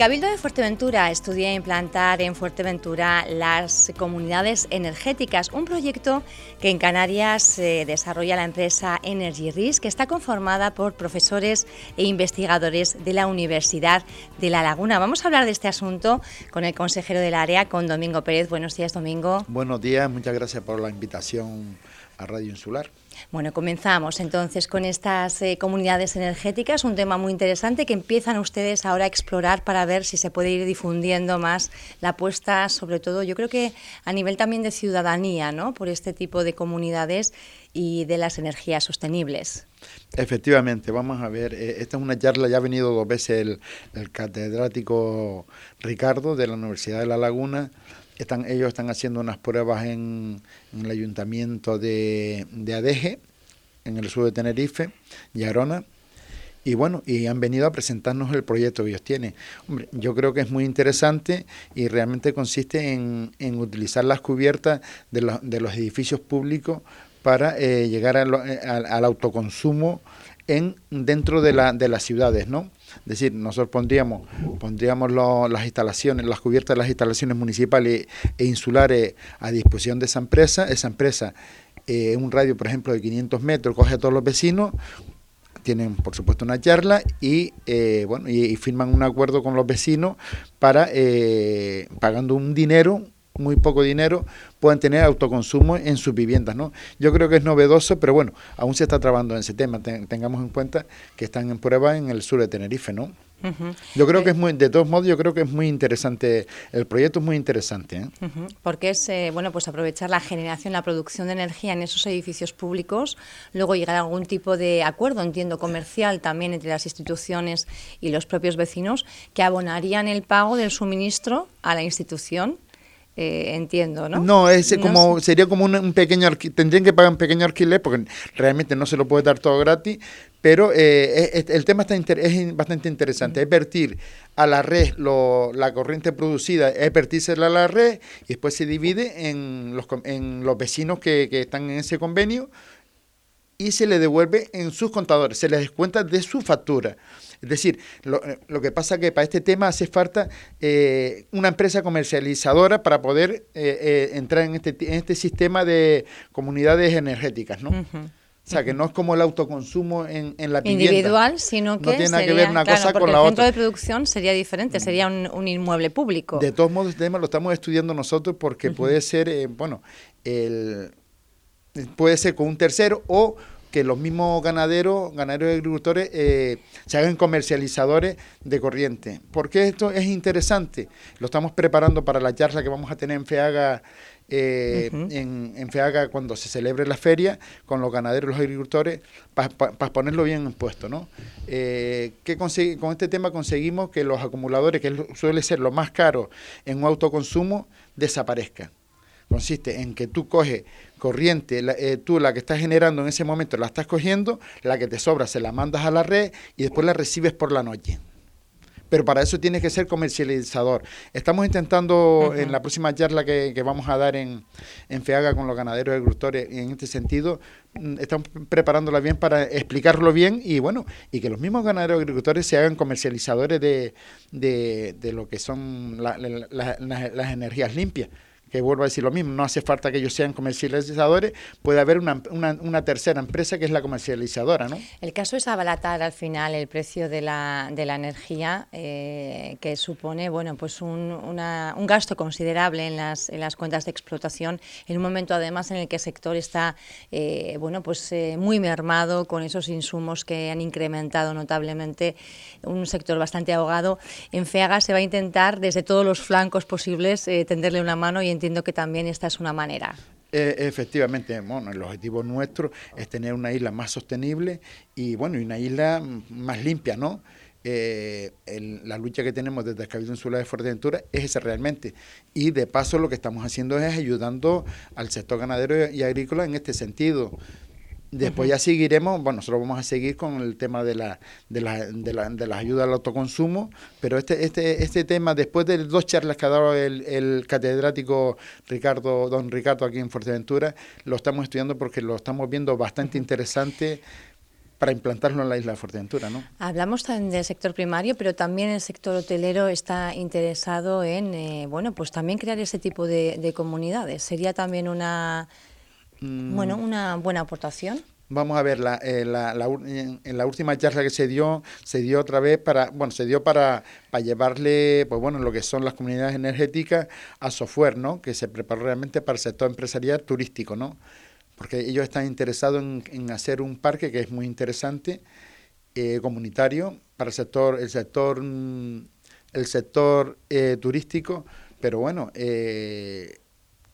Cabildo de Fuerteventura estudia implantar en Fuerteventura las comunidades energéticas, un proyecto que en Canarias eh, desarrolla la empresa Energy Risk, que está conformada por profesores e investigadores de la Universidad de La Laguna. Vamos a hablar de este asunto con el consejero del área, con Domingo Pérez. Buenos días, Domingo. Buenos días, muchas gracias por la invitación a Radio Insular. Bueno, comenzamos entonces con estas eh, comunidades energéticas, un tema muy interesante que empiezan ustedes ahora a explorar para ver si se puede ir difundiendo más la apuesta, sobre todo yo creo que a nivel también de ciudadanía, ¿no? Por este tipo de comunidades y de las energías sostenibles. Efectivamente, vamos a ver, eh, esta es una charla, ya ha venido dos veces el catedrático Ricardo de la Universidad de La Laguna están, ellos están haciendo unas pruebas en, el ayuntamiento de, de, Adeje, en el sur de Tenerife, y Arona, y bueno, y han venido a presentarnos el proyecto que ellos tienen. Hombre, yo creo que es muy interesante y realmente consiste en, utilizar las cubiertas de los edificios públicos para eh, llegar eh, al autoconsumo en dentro de, la, de las ciudades, ¿no? Es decir, nosotros pondríamos, pondríamos las instalaciones, las cubiertas de las instalaciones municipales e insulares a disposición de esa empresa. Esa empresa, eh, en un radio, por ejemplo, de 500 metros, coge a todos los vecinos, tienen, por supuesto, una charla y, eh, bueno, y, firman un acuerdo con los vecinos para, eh, pagando un dinero, muy poco dinero, puedan tener autoconsumo en sus viviendas. ¿no? Yo creo que es novedoso, pero bueno, aún se está trabajando en ese tema. tengamos en cuenta que están en prueba en el sur de Tenerife, ¿no? Yo creo que es muy, de todos modos, yo creo que es muy interesante, el proyecto es muy interesante. ¿eh? Porque es, eh, bueno, pues aprovechar la generación, la producción de energía en esos edificios públicos, luego llegar a algún tipo de acuerdo, entiendo, comercial también entre las instituciones y los propios vecinos, que abonarían el pago del suministro a la institución eh, entiendo, ¿no? No, es como, sería como un, pequeño tendrían que pagar un pequeño alquiler porque realmente no se lo puede dar todo gratis, pero eh, el tema está es bastante interesante, es vertir a la red lo, la corriente producida, es vertírsela a la red y después se divide en los, en los vecinos que, que están en ese convenio y se le devuelve en sus contadores, se les descuenta de su factura. Es decir, lo, eh, lo que pasa es que para este tema hace falta eh, una empresa comercializadora para poder eh, entrar en este, en este sistema de comunidades energéticas, ¿no? O sea, que no es como el autoconsumo en, en la vivienda. Individual, sino que. No tiene nada que ver una cosa con la otra. El centro de producción sería diferente, mm. sería un, inmueble público. De todos modos, este tema lo estamos estudiando nosotros porque puede ser, bueno, el, puede ser con un tercero o que los mismos ganaderos, ganaderos y agricultores eh, se hagan comercializadores de corriente. Porque esto es interesante. Lo estamos preparando para la charla que vamos a tener en FEAGA, eh, en, FEAGA cuando se celebre la feria, con los ganaderos y los agricultores, para ponerlo bien en puesto. ¿no? Eh, con este tema conseguimos que los acumuladores, que suele ser lo más caro en un autoconsumo, desaparezcan consiste en que tú coges corriente, eh, tú la que estás generando en ese momento la estás cogiendo, la que te sobra se la mandas a la red y después la recibes por la noche. Pero para eso tienes que ser comercializador. Estamos intentando en la próxima charla que, vamos a dar en, en, FEAGA con los ganaderos y agricultores, en este sentido, mm, estamos preparándola bien para explicarlo bien y bueno, y que los mismos ganaderos y agricultores se hagan comercializadores de, de, lo que son las energías limpias que vuelvo a decir lo mismo, no hace falta que ellos sean comercializadores, puede haber una, una, tercera empresa que es la comercializadora, ¿no? El caso es abalatar al final el precio de la, de la energía, eh, que supone, bueno, pues un, un gasto considerable en las, en las cuentas de explotación, en un momento además en el que el sector está, eh, bueno, pues eh, muy mermado con esos insumos que han incrementado notablemente, un sector bastante ahogado. En FEAGA se va a intentar desde todos los flancos posibles tenderle una mano y entiendo que también esta es una manera. Eh, efectivamente, bueno, el objetivo nuestro es tener una isla más sostenible y bueno, y una isla más limpia, ¿no? Eh, la lucha que tenemos desde el Cabildo Insular de Fuerteventura es esa realmente. Y de paso lo que estamos haciendo es ayudando al sector ganadero y agrícola en este sentido. Después ya seguiremos, bueno, nosotros vamos a seguir con el tema de la, de la, de la, de la ayuda al autoconsumo, pero este, este, este tema, después de dos charlas que ha dado el, el catedrático Ricardo, don Ricardo aquí en Fuerteventura, lo estamos estudiando porque lo estamos viendo bastante interesante para implantarlo en la isla de Fuerteventura. ¿no? Hablamos también del sector primario, pero también el sector hotelero está interesado en, eh, bueno, pues también crear ese tipo de, comunidades. ¿Sería también una, mm. bueno, una buena aportación? Vamos a ver, la, eh, en la última charla que se dio, se dio otra vez para, bueno, se dio para, para llevarle, pues bueno, lo que son las comunidades energéticas a software, ¿no? Que se preparó realmente para el sector empresarial turístico, ¿no? Porque ellos están interesados en, hacer un parque que es muy interesante, eh, comunitario, para el sector, el sector, mm, el sector eh, turístico, pero bueno, eh,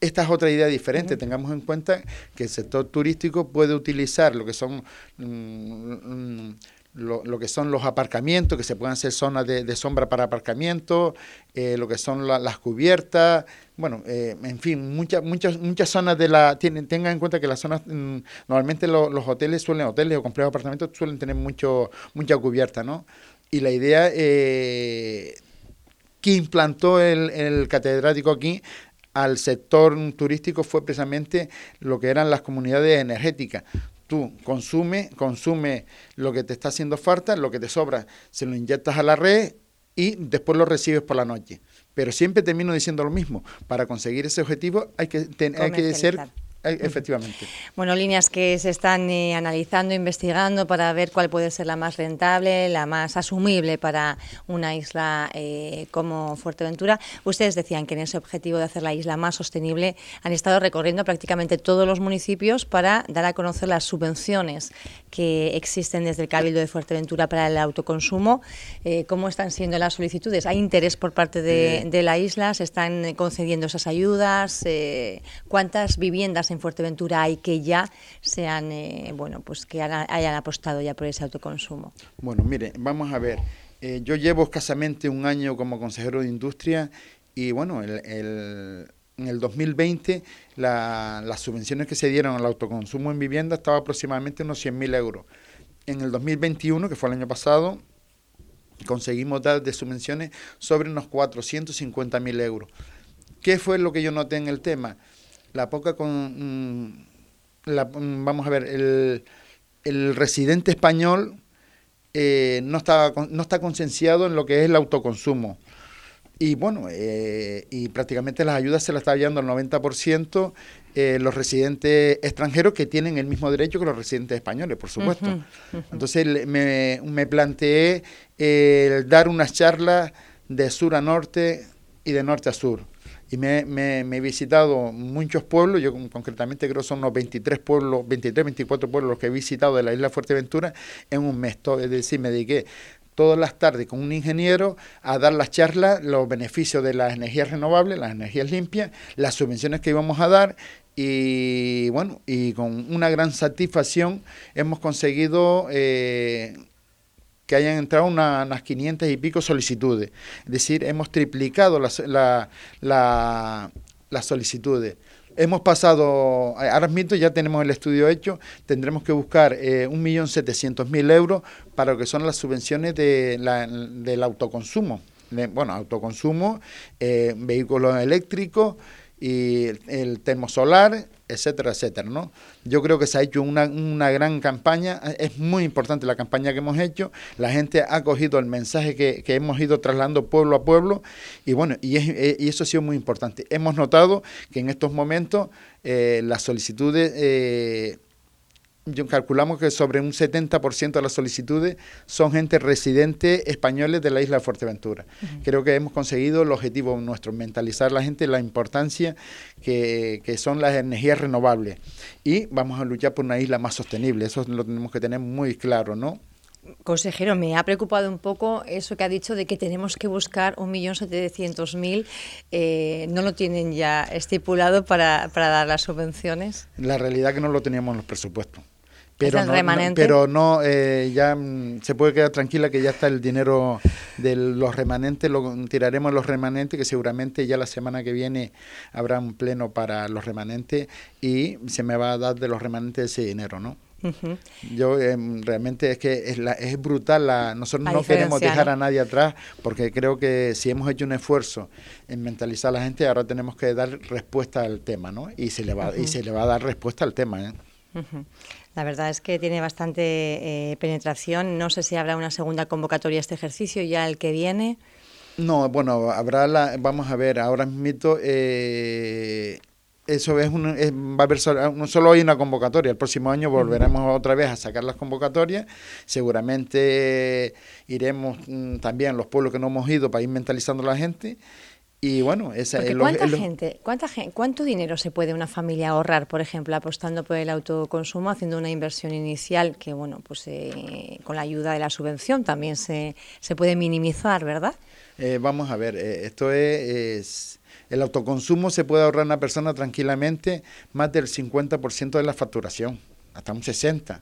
esta es otra idea diferente. Tengamos en cuenta que el sector turístico puede utilizar lo que son mm, mm, lo, que son los aparcamientos, que se pueden hacer zonas de, sombra para aparcamiento, eh, lo que son las cubiertas, bueno, eh, en fin, muchas muchas muchas zonas de la tienen, tengan en cuenta que las zonas mm, normalmente los hoteles suelen hoteles o complejos de apartamentos suelen tener mucho mucha cubierta, ¿no? Y la idea eh, que implantó el, el catedrático aquí al sector turístico fue precisamente lo que eran las comunidades energéticas. Tú consume, consume lo que te está haciendo falta, lo que te sobra, se lo inyectas a la red y después lo recibes por la noche. Pero siempre termino diciendo lo mismo. Para conseguir ese objetivo hay que, hay que ser efectivamente. Bueno, líneas que se están eh, analizando, investigando para ver cuál puede ser la más rentable, la más asumible para una isla eh, como Fuerteventura. Ustedes decían que en ese objetivo de hacer la isla más sostenible han estado recorriendo prácticamente todos los municipios para dar a conocer las subvenciones que existen desde el Cabildo de Fuerteventura para el autoconsumo. ¿Cómo están siendo las solicitudes? ¿Hay interés por parte de, de la isla? ¿Se están concediendo esas ayudas? ¿Cuántas viviendas en Fuerteventura hay que ya sean, eh, bueno, pues que hayan apostado ya por ese autoconsumo? Bueno, mire, vamos a ver. Eh, yo llevo escasamente un año como consejero de industria y bueno, en el 2020 las subvenciones que se dieron al autoconsumo en vivienda estaba aproximadamente unos 100.000 euros. En el 2021, que fue el año pasado, conseguimos dar de subvenciones sobre unos 450.000 euros. ¿Qué fue lo que yo noté en el tema? la poca con... Mm, mm, vamos a ver, el, el residente español eh, no, está, no está concienciado en lo que es el autoconsumo. Y bueno, eh, y prácticamente las ayudas se las está llevando al 90% eh, los residentes extranjeros que tienen el mismo derecho que los residentes españoles, por supuesto. Entonces me, me planteé dar unas charlas de sur a norte y de norte a sur. Y me, me, he visitado muchos pueblos, yo concretamente creo que son unos 23 pueblos, 23, 24 pueblos los que he visitado de la isla Fuerteventura en un mes, es decir, me dediqué todas las tardes con un ingeniero a dar las charlas, los beneficios de las energías renovables, las energías limpias, las subvenciones que íbamos a dar y bueno, y con una gran satisfacción hemos conseguido eh, que hayan entrado unas 500 y pico solicitudes. Es decir, hemos triplicado las, las solicitudes. Hemos pasado, ahora mismo ya tenemos el estudio hecho, tendremos que buscar eh, 1.700.000 euros para lo que son las subvenciones de la, del autoconsumo. bueno, autoconsumo, eh, vehículos eléctricos y el termosolar etcétera, etcétera, ¿no? Yo creo que se ha hecho una, una, gran campaña, es muy importante la campaña que hemos hecho, la gente ha cogido el mensaje que, que hemos ido trasladando pueblo a pueblo y bueno, y, eh, eso ha sido muy importante. Hemos notado que en estos momentos eh, las solicitudes... Eh, yo calculamos que sobre un 70% de las solicitudes son gente residente españoles de la isla de Fuerteventura. Creo que hemos conseguido el objetivo nuestro, mentalizar a la gente la importancia que, que, son las energías renovables. Y vamos a luchar por una isla más sostenible, eso lo tenemos que tener muy claro, ¿no? Consejero, me ha preocupado un poco eso que ha dicho de que tenemos que buscar 1.700.000. Eh, ¿No lo tienen ya estipulado para, para dar las subvenciones? La realidad es que no lo teníamos en los presupuestos. Pero no, pero no eh, ya mm, se puede quedar tranquila que ya está el dinero de los remanentes, lo tiraremos los remanentes, que seguramente ya la semana que viene habrá un pleno para los remanentes y se me va a dar de los remanentes ese dinero, ¿no? Yo em, realmente es que es, la, es brutal, la, nosotros no queremos dejar a nadie atrás porque creo que si hemos hecho un esfuerzo en mentalizar a la gente, ahora tenemos que dar respuesta al tema, ¿no? Y se le va, y se le va a dar respuesta al tema, ¿eh? La verdad es que tiene bastante eh, penetración. No sé si habrá una segunda convocatoria a este ejercicio, ya el que viene. No, bueno, habrá la, vamos a ver, ahora mismo eh, eso es, un, va a haber solo hay una convocatoria, el próximo año volveremos otra vez a sacar las convocatorias, seguramente iremos mm, también a los pueblos que no hemos ido para ir mentalizando a la gente y bueno, esa es ¿cuánta gente, cuánta gente, cuánto dinero se puede una familia ahorrar, por ejemplo, apostando por el autoconsumo, haciendo una inversión inicial que, bueno, pues eh, con la ayuda de la subvención también se, se puede minimizar, ¿verdad? Eh, vamos a ver, eh, esto es, el autoconsumo se puede ahorrar una persona tranquilamente más del 50% de la facturación, hasta un 60%.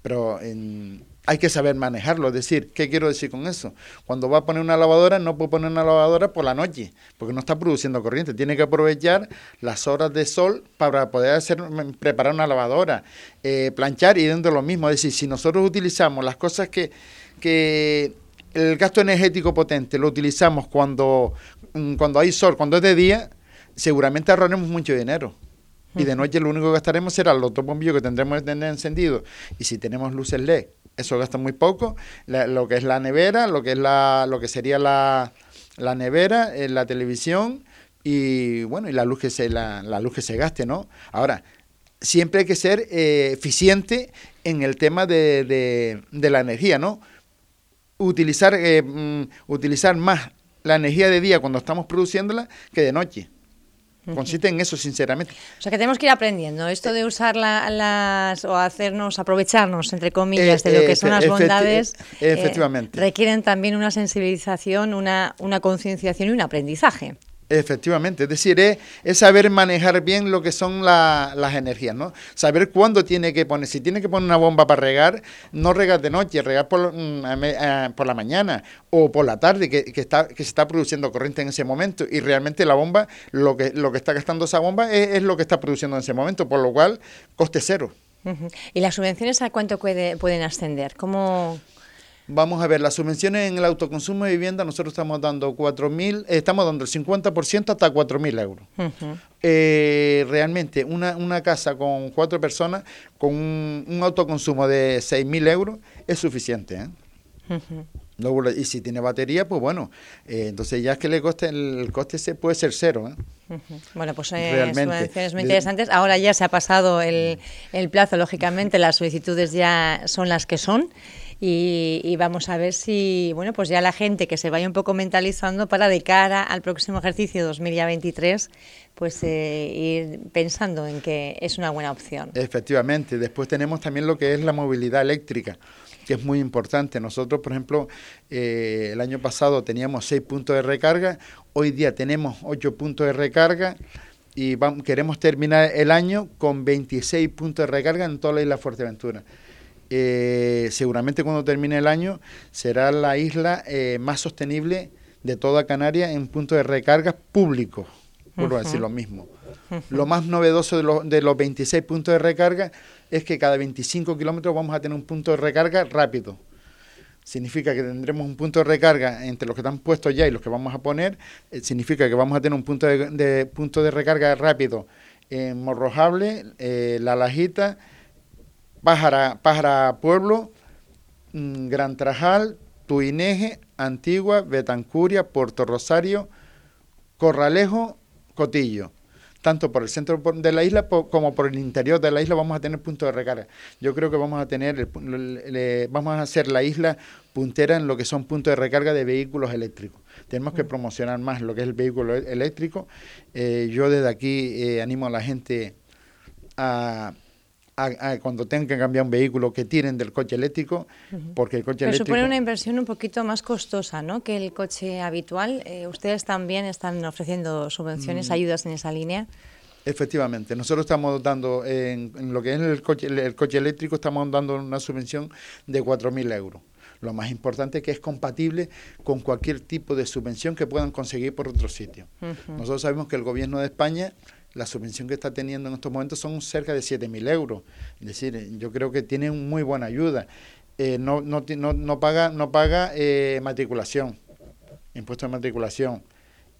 Pero en, hay que saber manejarlo. Es decir, ¿qué quiero decir con eso? Cuando va a poner una lavadora, no puede poner una lavadora por la noche, porque no está produciendo corriente. Tiene que aprovechar las horas de sol para poder hacer, preparar una lavadora, eh, planchar y dentro de lo mismo. Es decir, si nosotros utilizamos las cosas que, que el gasto energético potente lo utilizamos cuando, mm, cuando hay sol, cuando es de día, seguramente ahorraremos mucho dinero y de noche lo único que gastaremos será el otro bombillo que tendremos que tener encendido. Y si tenemos luces LED, eso gasta muy poco. lo que es la nevera, lo que es la, lo que sería la, la nevera, eh, la televisión y bueno, y la luz que se, la, luz que se gaste, ¿no? Ahora, siempre hay que ser eh, eficiente en el tema de, de, la energía, ¿no? Utilizar, eh, mm, utilizar más la energía de día cuando estamos produciéndola que de noche. Consiste en eso, sinceramente. O sea, que tenemos que ir aprendiendo. Esto de usar las o hacernos, aprovecharnos, entre comillas, de lo que son las bondades, eh, efectivamente. requieren también una sensibilización, una, una concienciación y un aprendizaje. Efectivamente, es decir, es, saber manejar bien lo que son las energías, ¿no? Saber cuándo tiene que poner, si tiene que poner una bomba para regar, no regar de noche, regar por, mm, por la mañana o por la tarde, que, está, que se está produciendo corriente en ese momento y realmente la bomba, lo que, lo que está gastando esa bomba es, lo que está produciendo en ese momento, por lo cual coste cero. ¿Y las subvenciones a cuánto pueden ascender? ¿Cómo, Vamos a ver, las subvenciones en el autoconsumo de vivienda, nosotros estamos dando 4.000, eh, estamos dando el 50% hasta 4.000 euros. Eh, realmente, una, una casa con cuatro personas, con un, autoconsumo de 6.000 euros, es suficiente. ¿eh? Y si tiene batería, pues bueno, entonces ya es que le coste, el, coste se puede ser cero. Bueno, pues subvenciones muy interesantes. Ahora ya se ha pasado el, el plazo, lógicamente, las solicitudes ya son las que son y, vamos a ver si, bueno, pues ya la gente que se vaya un poco mentalizando para de cara al próximo ejercicio 2023, pues eh, ir pensando en que es una buena opción. Efectivamente, después tenemos también lo que es la movilidad eléctrica que es muy importante. Nosotros, por ejemplo, eh, el año pasado teníamos seis puntos de recarga, hoy día tenemos ocho puntos de recarga y queremos terminar el año con 26 puntos de recarga en toda la isla Fuerteventura. Eh, seguramente cuando termine el año será la isla eh, más sostenible de toda Canarias en punto de recarga público, por decir lo mismo. Lo más novedoso de, de, los 26 puntos de recarga es que cada 25 kilómetros vamos a tener un punto de recarga rápido. Significa que tendremos un punto de recarga entre los que están puestos ya y los que vamos a poner. Eh, significa que vamos a tener un punto de, punto de recarga rápido en Morrojable, La Lajita, Pájara, Pájara Pueblo, mm, Gran Trajal, Tuineje, Antigua, Betancuria, Puerto Rosario, Corralejo, Cotillo. Tanto por el centro de la isla como por el interior de la isla vamos a tener puntos de recarga. Yo creo que vamos a tener, vamos a hacer la isla puntera en lo que son puntos de recarga de vehículos eléctricos. Tenemos que promocionar más lo que es el vehículo e-, eléctrico. Eh, yo desde aquí eh, animo a la gente a cuando tengan que cambiar un vehículo que tiren del coche eléctrico, porque el coche Pero eléctrico... supone una inversión un poquito más costosa ¿no? que el coche habitual. Eh, ¿Ustedes también están ofreciendo subvenciones, mm. ayudas en esa línea? Efectivamente, nosotros estamos dando, en, lo que es el coche, el coche eléctrico, estamos dando una subvención de 4.000 euros. Lo más importante es que es compatible con cualquier tipo de subvención que puedan conseguir por otro sitio. Nosotros sabemos que el gobierno de España la subvención que está teniendo en estos momentos son cerca de 7.000 euros. Es decir, yo creo que tiene muy buena ayuda. Eh, no, no, no, paga, no paga eh, matriculación, impuesto de matriculación.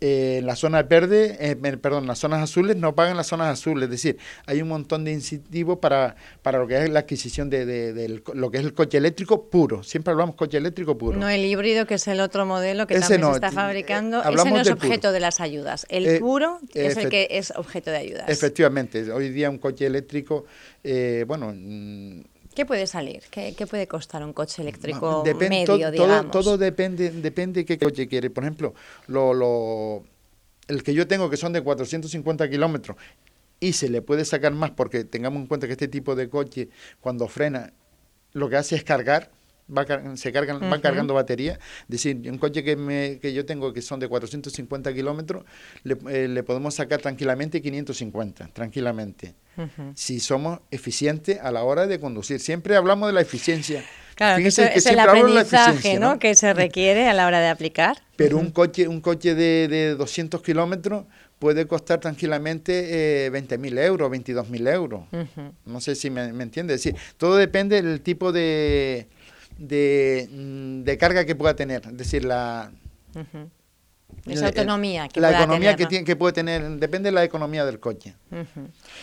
Eh, las zonas verdes, eh, perdón, las zonas azules no pagan las zonas azules, es decir, hay un montón de incentivos para, para lo que es la adquisición de, de, lo que es el coche eléctrico puro, siempre hablamos coche eléctrico puro. No el híbrido, que es el otro modelo que también se está fabricando, ese no es objeto de las ayudas, el eh, puro es el que es objeto de ayudas. Efectivamente, hoy día un coche eléctrico, bueno... Mm, ¿Qué puede salir? ¿Qué, puede costar un coche eléctrico medio, todo, Todo, depende, depende de qué coche quiere. Por ejemplo, lo, lo, el que yo tengo que son de 450 kilómetros y se le puede sacar más porque tengamos en cuenta que este tipo de coche cuando frena lo que hace es cargar va, se cargan, van cargando batería. Es decir, un coche que, me, que yo tengo que son de 450 kilómetros, le, eh, le, podemos sacar tranquilamente 550, tranquilamente. Si somos eficientes a la hora de conducir. Siempre hablamos de la eficiencia. Claro, que, es el aprendizaje ¿no? que se requiere a la hora de aplicar. Pero un coche un coche de, de 200 kilómetros puede costar tranquilamente eh, 20.000 euros, 22.000 euros. No sé si me, me entiende. Es decir, todo depende del tipo de, de, mm, de carga que pueda tener, es decir, la... Esa autonomía que La economía que, tiene, que puede tener, depende de la economía del coche.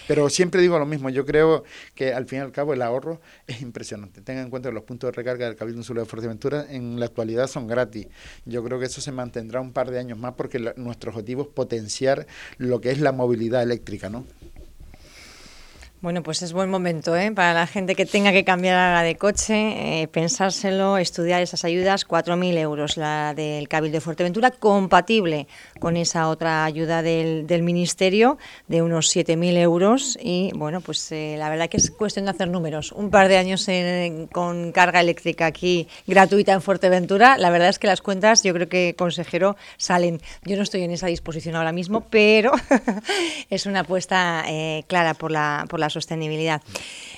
Pero siempre digo lo mismo, yo creo que al fin y al cabo el ahorro es impresionante. Tengan en cuenta que los puntos de recarga del Cabildo Insular de Fuerteventura en la actualidad son gratis. Yo creo que eso se mantendrá un par de años más porque nuestro objetivo es potenciar lo que es la movilidad eléctrica, ¿no? Bueno, pues es buen momento ¿eh? para la gente que tenga que cambiar la de coche, eh, pensárselo, estudiar esas ayudas, 4.000 euros la del Cabildo de Fuerteventura, compatible con esa otra ayuda del, Ministerio de unos 7.000 euros y bueno, pues eh, la verdad que es cuestión de hacer números. Un par de años con carga eléctrica aquí gratuita en Fuerteventura, la verdad es que las cuentas yo creo que, consejero, salen. Yo no estoy en esa disposición ahora mismo, pero es una apuesta clara por la, por la sostenibilidad.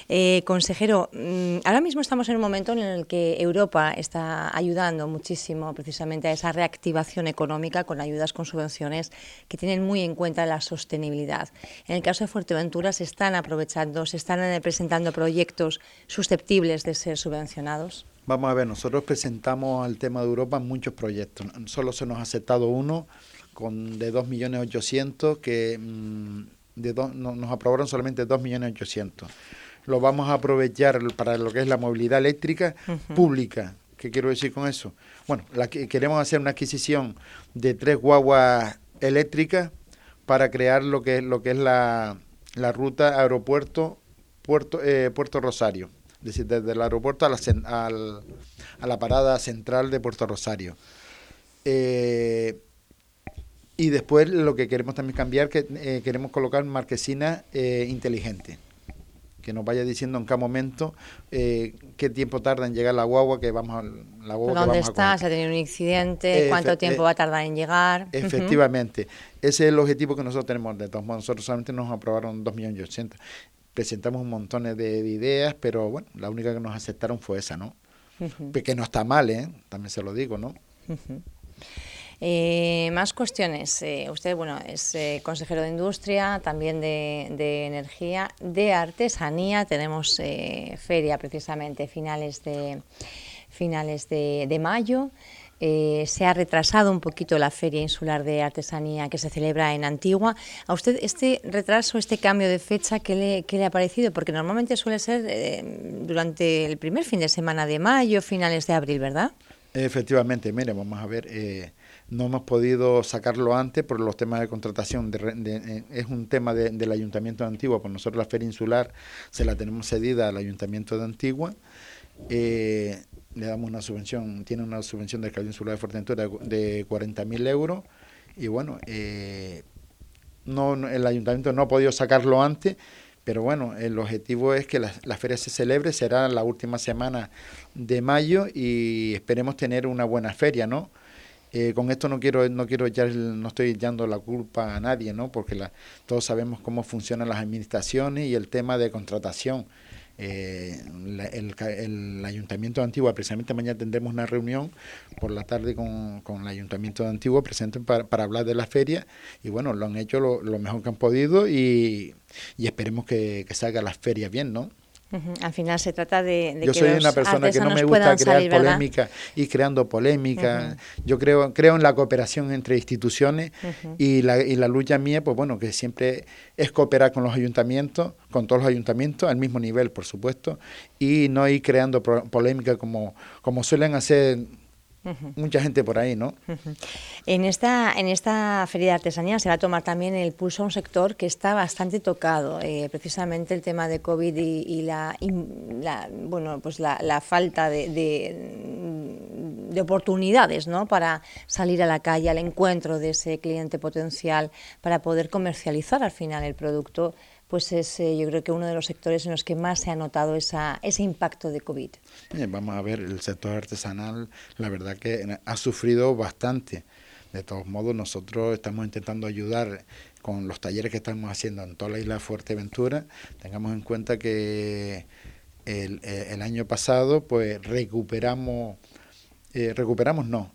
Eh, consejero, mm, ahora mismo estamos en un momento en el que Europa está ayudando muchísimo precisamente a esa reactivación económica con ayudas, con subvenciones que tienen muy en cuenta la sostenibilidad. En el caso de Fuerteventura se están aprovechando, se están presentando proyectos susceptibles de ser subvencionados. Vamos a ver, nosotros presentamos al tema de Europa muchos proyectos. Solo se nos ha aceptado uno con de 2.800.000 que mm, de nos aprobaron solamente 2.800.000. Lo vamos a aprovechar para lo que es la movilidad eléctrica pública. ¿Qué quiero decir con eso? Bueno, la, queremos hacer una adquisición de tres guaguas eléctricas para crear lo que es, lo que es la, la ruta aeropuerto Puerto, eh, Puerto Rosario. Es decir, desde el aeropuerto a la, a la parada central de Puerto Rosario. Eh, y después lo que queremos también cambiar, que eh, queremos colocar marquesina eh, inteligente, que nos vaya diciendo en cada momento eh, qué tiempo tarda en llegar la guagua, que vamos a la guagua. ¿Dónde está? ¿Se ha tenido un incidente? ¿Cuánto tiempo va a tardar en llegar? Efectivamente, ese es el objetivo que nosotros tenemos. De todos modos, nosotros solamente nos aprobaron 2.800.000. Presentamos un montón de, ideas, pero bueno, la única que nos aceptaron fue esa, ¿no? Que no está mal, ¿eh? También se lo digo, ¿no? Eh, más cuestiones. Eh, usted, bueno, es eh, consejero de Industria, también de, Energía, de Artesanía. Tenemos feria precisamente finales de finales de, mayo. se ha retrasado un poquito la Feria Insular de Artesanía que se celebra en Antigua. ¿A usted este retraso, este cambio de fecha, qué le ha parecido? Porque normalmente suele ser durante el primer fin de semana de mayo, finales de abril, ¿verdad? Efectivamente, mire, vamos a ver, no hemos podido sacarlo antes por los temas de contratación. Eh, es un tema del Ayuntamiento de Antigua, por nosotros la Feria Insular se la tenemos cedida al Ayuntamiento de Antigua. Eh, le damos una subvención, tiene una subvención del Cabildo Insular de Fuerteventura de 40.000 euros y bueno, eh, no, el Ayuntamiento no ha podido sacarlo antes, pero bueno, el objetivo es que la, feria se celebre, será la última semana de mayo y esperemos tener una buena feria, ¿no? Eh, con esto no quiero no quiero echar no estoy echando la culpa a nadie no porque la, todos sabemos cómo funcionan las administraciones y el tema de contratación eh, el, el, ayuntamiento de Antigua precisamente mañana tendremos una reunión por la tarde con, con el ayuntamiento de Antigua presente para, para, hablar de la feria. Y bueno lo han hecho lo, mejor que han podido y, y esperemos que, que salga la feria bien no Al final se trata de, Yo soy una persona que no me gusta crear polémica y creando polémica. Yo creo creo en la cooperación entre instituciones y, la, y la lucha mía, pues bueno, que siempre es cooperar con los ayuntamientos, con todos los ayuntamientos, al mismo nivel, por supuesto, y no ir creando polémica como, como suelen hacer mucha gente por ahí, ¿no? En esta en esta feria de artesanía se va a tomar también el pulso a un sector que está bastante tocado, eh, precisamente el tema de COVID y, la, bueno pues la, falta de, de, oportunidades, ¿no? Para salir a la calle al encuentro de ese cliente potencial para poder comercializar al final el producto pues es eh, yo creo que uno de los sectores en los que más se ha notado esa, ese impacto de COVID. vamos a ver, el sector artesanal, la verdad que ha sufrido bastante. De todos modos, nosotros estamos intentando ayudar con los talleres que estamos haciendo en toda la isla de Fuerteventura. Tengamos en cuenta que el, eh, año pasado pues recuperamos, eh, recuperamos no,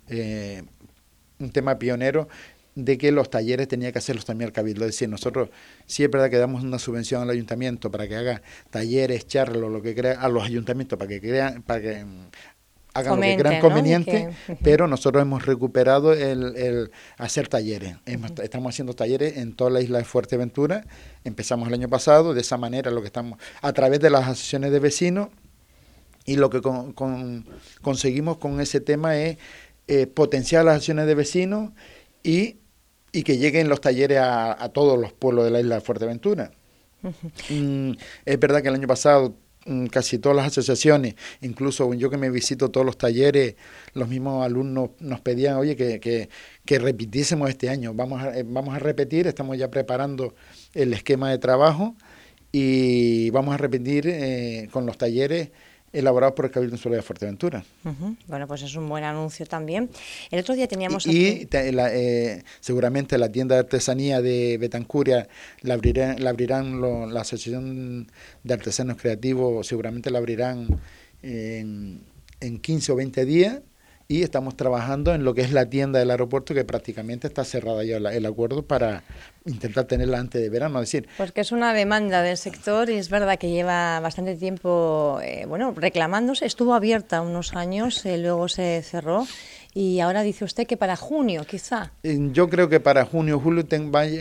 un tema pionero de que los talleres tenía que hacerlos también el cabildo. Es decir, nosotros sí es verdad que damos una subvención al ayuntamiento para que haga talleres, charlas, lo que crea, a los ayuntamientos para que crean, para que mm, hagan lo que crean conveniente, pero nosotros hemos recuperado el, hacer talleres. Estamos haciendo talleres en toda la isla de Fuerteventura. Empezamos el año pasado, de esa manera lo que estamos, a través de las asociaciones de vecinos, y lo que conseguimos con ese tema es eh, potenciar las acciones de vecinos y y que lleguen los talleres a, todos los pueblos de la isla de Fuerteventura. Mm, es verdad que el año pasado mm, casi todas las asociaciones, incluso yo que me visito todos los talleres, los mismos alumnos nos pedían, oye, que, que, repitiésemos este año. Vamos a, eh, vamos a repetir, estamos ya preparando el esquema de trabajo y vamos a repetir eh, con los talleres elaborados por el Cabildo Insular de Fuerteventura. Bueno, pues es un buen anuncio también. El otro día teníamos... Y, eh, seguramente la tienda de artesanía de Betancuria la abrirán, la, abrirán la Asociación de Artesanos Creativos, seguramente la abrirán en, en 15 o 20 días y estamos trabajando en lo que es la tienda del aeropuerto que prácticamente está cerrada ya el acuerdo para intentar tenerla antes de verano, decir. Pues que es una demanda del sector y es verdad que lleva bastante tiempo, eh, bueno, reclamándose, estuvo abierta unos años, eh, luego se cerró y ahora dice usted que para junio, quizá. Yo creo que para junio, julio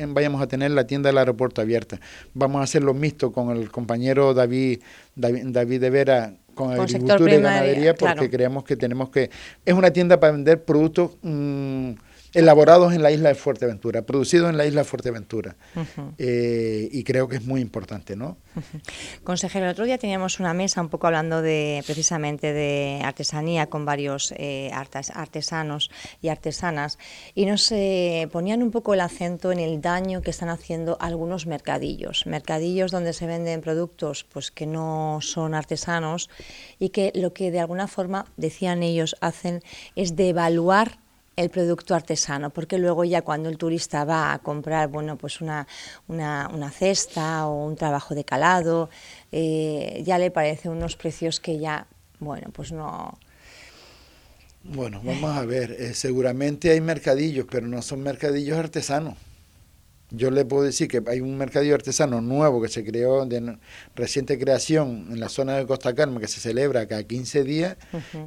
vayamos a tener la tienda del aeropuerto abierta. Vamos a hacerlo mixto con el compañero David, David de Vera con, agricultura y ganadería porque creemos que tenemos que... Es una tienda para vender productos mm, elaborados en la isla de Fuerteventura, producidos en la isla de Fuerteventura. Eh, y creo que es muy importante, ¿no? Consejero, el otro día teníamos una mesa un poco hablando de precisamente de artesanía con varios eh, artesanos y artesanas y nos eh, ponían un poco el acento en el daño que están haciendo algunos mercadillos, mercadillos donde se venden productos pues que no son artesanos y que lo que de alguna forma decían ellos hacen es devaluar el producto artesano, porque luego ya cuando el turista va a comprar, bueno, pues una, una, cesta o un trabajo de calado, eh, ya le parece unos precios que ya, bueno, pues no... Bueno, vamos a ver, eh, seguramente hay mercadillos, pero no son mercadillos artesanos. Yo le puedo decir que hay un mercadillo artesano nuevo que se creó de reciente creación en la zona de Costa Carmen que se celebra cada 15 días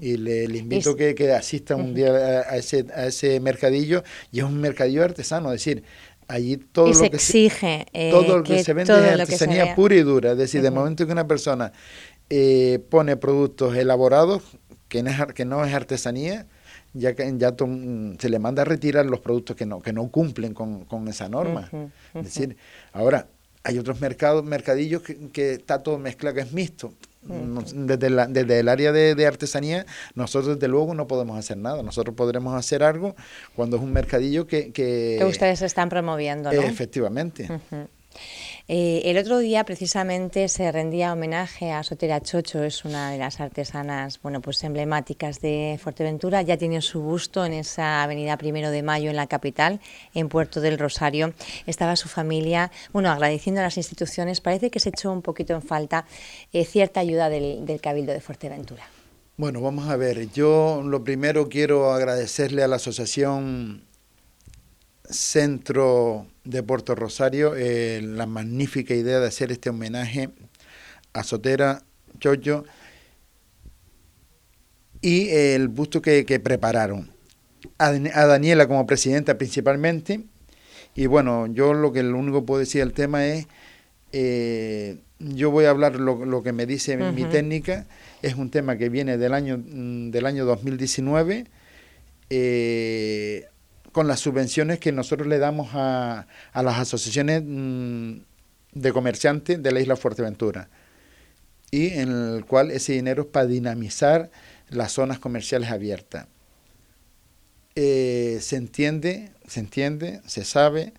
y le, invito a que, que, asista un día a, ese, a ese mercadillo y es un mercadillo artesano, es decir, allí todo lo se que exige se, todo lo que, se vende es artesanía pura y dura, es decir, de momento que una persona eh, pone productos elaborados que no es, que no es artesanía, ya que ya se le manda a retirar los productos que no, que no cumplen con, esa norma. Es decir, ahora hay otros mercados, mercadillos que, está todo mezclado, que es mixto. Desde, la, desde el área de, artesanía, nosotros desde luego no podemos hacer nada. Nosotros podremos hacer algo cuando es un mercadillo que... Que, ustedes están promoviendo, ¿no? Efectivamente. Eh, el otro día precisamente se rendía homenaje a Sotera Chocho, es una de las artesanas bueno, pues emblemáticas de Fuerteventura, ya tiene su busto en esa avenida Primero de Mayo en la capital, en Puerto del Rosario. Estaba su familia, bueno, agradeciendo a las instituciones, parece que se echó un poquito en falta eh, cierta ayuda del, del Cabildo de Fuerteventura. Bueno, vamos a ver, yo lo primero quiero agradecerle a la asociación Centro de Puerto Rosario eh, la magnífica idea de hacer este homenaje a Sotera Chocho y el busto que, prepararon. A, Daniela como presidenta principalmente. Y bueno, yo lo que lo único que puedo decir del tema es, eh, yo voy a hablar lo, que me dice mi técnica, es un tema que viene del año, del año 2019, eh, con las subvenciones que nosotros le damos a, a las asociaciones mm, de comerciantes de la isla Fuerteventura, y en el cual ese dinero es para dinamizar las zonas comerciales abiertas. Eh, se entiende, se entiende, se sabe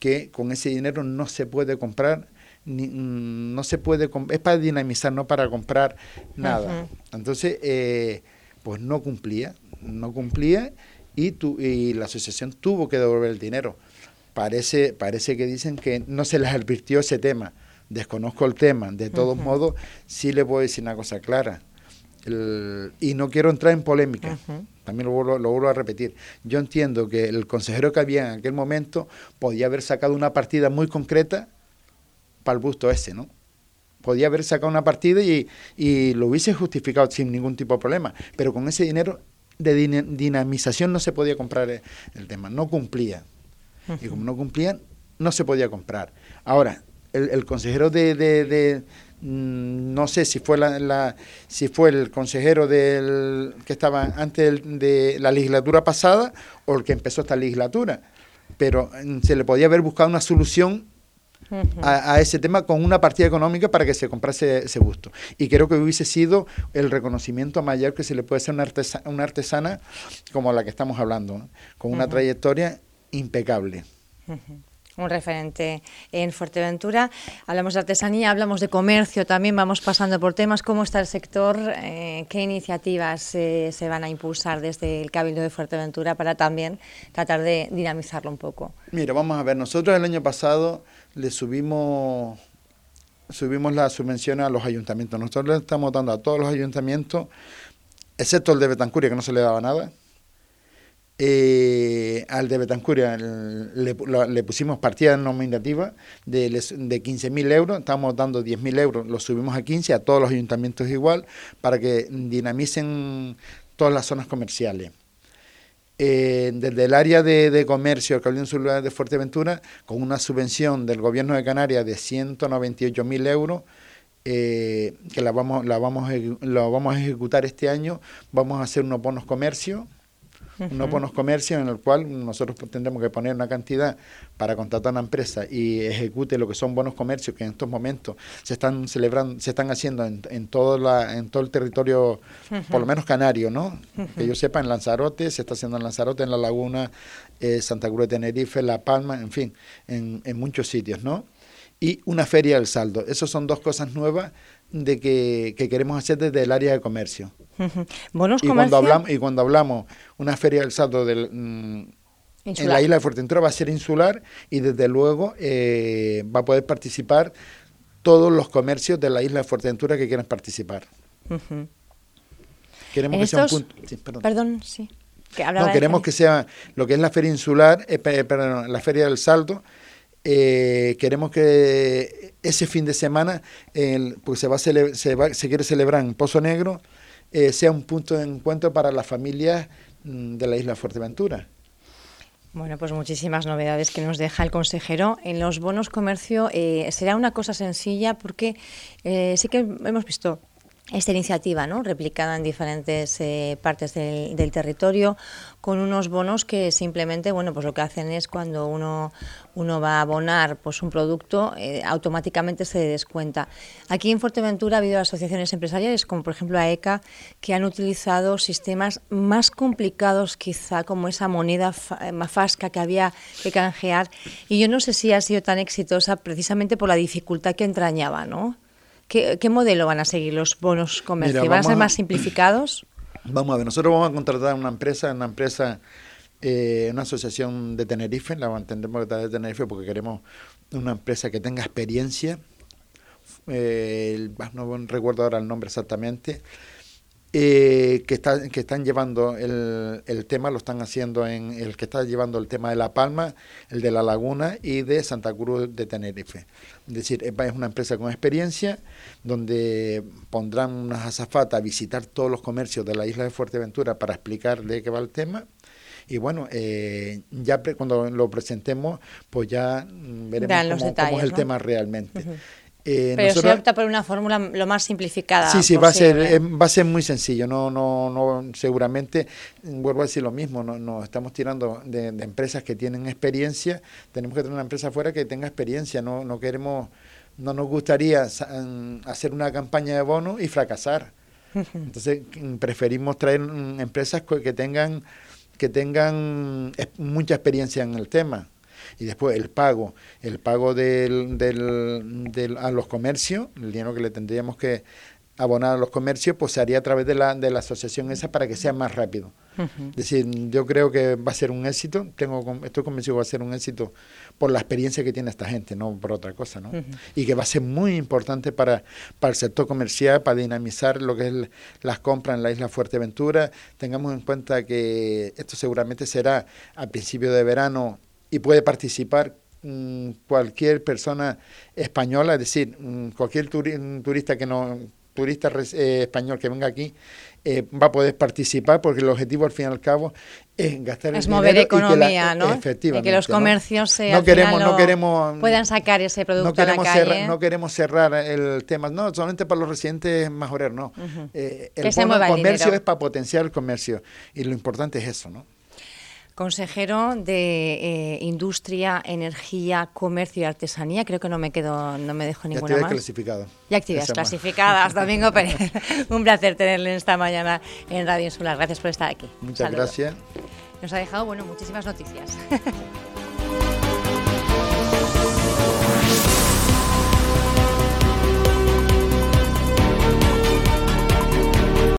que con ese dinero no se puede comprar, ni, mm, no se puede, es para dinamizar, no para comprar nada. Entonces, eh, pues no cumplía, no cumplía y, tu, y la asociación tuvo que devolver el dinero. Parece, parece que dicen que no se les advirtió ese tema. Desconozco el tema. De todos modos, sí le puedo decir una cosa clara y no quiero entrar en polémica, también lo vuelvo, a repetir. Yo entiendo que el consejero que había en aquel momento podía haber sacado una partida muy concreta para el busto ese, ¿no? Podía haber sacado una partida y, lo hubiese justificado sin ningún tipo de problema, pero con ese dinero de dinamización no se podía comprar el, tema, no cumplía. Y como no cumplían, no se podía comprar. Ahora, el, consejero de, Mm, no sé si fue la, si fue el consejero del que estaba antes de la legislatura pasada o el que empezó esta legislatura, pero mm, se le podía haber buscado una solución a, ese tema con una partida económica para que se comprase ese busto. Y creo que hubiese sido el reconocimiento mayor que se le puede hacer a una, artesana, una artesana como la que estamos hablando, con una trayectoria impecable un referente en Fuerteventura. Hablamos de artesanía, hablamos de comercio también, vamos pasando por temas. ¿Cómo está el sector? Eh, ¿Qué iniciativas eh, se van a impulsar desde el Cabildo de Fuerteventura para también tratar de dinamizarlo un poco? Mira, vamos a ver, nosotros el año pasado le subimos subimos la subvención a los ayuntamientos. Nosotros le estamos dando a todos los ayuntamientos, excepto el de Betancuria, que no se le daba nada, eh, al de Betancuria le, pusimos partida nominativa de, de 15.000 euros, estamos dando 10.000 euros, lo subimos a 15, a todos los ayuntamientos igual, para que dinamicen todas las zonas comerciales. Desde el área de, comercio del Insular de Fuerteventura, con una subvención del Gobierno de Canarias de 198.000 euros, eh, que la vamos, la, la vamos a ejecutar este año, vamos a hacer unos bonos comercio no bonos comercios en el cual nosotros tendremos que poner una cantidad para contratar a una empresa y ejecute lo que son bonos comercios que en estos momentos se están celebrando, se están haciendo en, en todo la, en todo el territorio, por lo menos canario, ¿no? Que yo sepa, en Lanzarote, se está haciendo en Lanzarote, en La Laguna, eh, Santa Cruz de Tenerife, La Palma, en fin, en, en muchos sitios, ¿no? Y una feria del saldo. Esas son dos cosas nuevas de que, queremos hacer desde el área de comercio. y, cuando hablamos, y cuando hablamos una feria del saldo del, mm, en la isla de Fuerteventura va a ser insular y desde luego eh, va a poder participar todos los comercios de la isla de Fuerteventura que quieran participar. Queremos que sea un punto... perdón. sí. no, queremos que sea lo que es la feria insular, eh, perdón, la feria del saldo, eh, queremos que ese fin de semana, el, pues se, va se, va, quiere celebrar en Pozo Negro, eh, sea un punto de encuentro para las familias mm, de la isla Fuerteventura. Bueno, pues muchísimas novedades que nos deja el consejero. En los bonos comercio eh, será una cosa sencilla porque sí que hemos visto esta iniciativa, ¿no? replicada en diferentes eh, partes del, territorio, con unos bonos que simplemente, bueno, pues lo que hacen es cuando uno, uno va a abonar pues un producto, eh, automáticamente se descuenta. Aquí en Fuerteventura ha habido asociaciones empresariales, como por ejemplo AECA, que han utilizado sistemas más complicados quizá, como esa moneda eh, mafasca que había que canjear, y yo no sé si ha sido tan exitosa precisamente por la dificultad que entrañaba, ¿no? ¿Qué, modelo van a seguir los bonos comerciales? ¿Van a ser más simplificados? Vamos a ver, nosotros vamos a contratar una empresa, una empresa, eh, una asociación de Tenerife, la tendremos que de Tenerife porque queremos una empresa que tenga experiencia, eh, no recuerdo ahora el nombre exactamente, eh, que, está, que están llevando el, el, tema, lo están haciendo en el que está llevando el tema de La Palma, el de La Laguna y de Santa Cruz de Tenerife. Es decir, es una empresa con experiencia donde pondrán unas azafatas a visitar todos los comercios de la isla de Fuerteventura para explicar de qué va el tema y bueno, eh, ya cuando lo presentemos, pues ya veremos cómo, es el tema realmente. Eh, Pero se opta por una fórmula lo más simplificada. Sí, sí, va a, ser, eh, va a ser muy sencillo. No, no, no, seguramente, vuelvo a decir lo mismo, no, no estamos tirando de, empresas que tienen experiencia. Tenemos que tener una empresa afuera que tenga experiencia. No, no queremos, no nos gustaría mm, hacer una campaña de bono y fracasar. Entonces, mm, preferimos traer mm, empresas que tengan, que tengan mucha experiencia en el tema y después el pago, el pago del, del, del, a los comercios, el dinero que le tendríamos que abonar a los comercios, pues se haría a través de la, de la asociación esa para que sea más rápido. Es decir, yo creo que va a ser un éxito, tengo estoy convencido que va a ser un éxito por la experiencia que tiene esta gente, no por otra cosa, ¿no? Y que va a ser muy importante para, para el sector comercial, para dinamizar lo que es las compras en la isla Fuerteventura. Tengamos en cuenta que esto seguramente será a principio de verano y puede participar mm, cualquier persona española, es decir, mm, cualquier turista que no turista eh, español que venga aquí eh, va a poder participar porque el objetivo al fin y al cabo es gastar es mover economía, ¿no? Efectivamente. Y que los comercios no, queremos, no queremos, puedan sacar ese producto no queremos a la calle. Cerrar, no queremos cerrar el tema, no, solamente para los residentes mejorar, no. Eh, el comercio es para potenciar el comercio y lo importante es eso, ¿no? Consejero de eh, Industria, Energía, Comercio y Artesanía. Creo que no me quedo, no me dejo ninguna más. clasificado. Y actividades clasificadas. Domingo Pérez. Un placer tenerle esta mañana en Radio Insular. Gracias por estar aquí. Muchas gracias. Nos ha dejado, bueno, muchísimas noticias.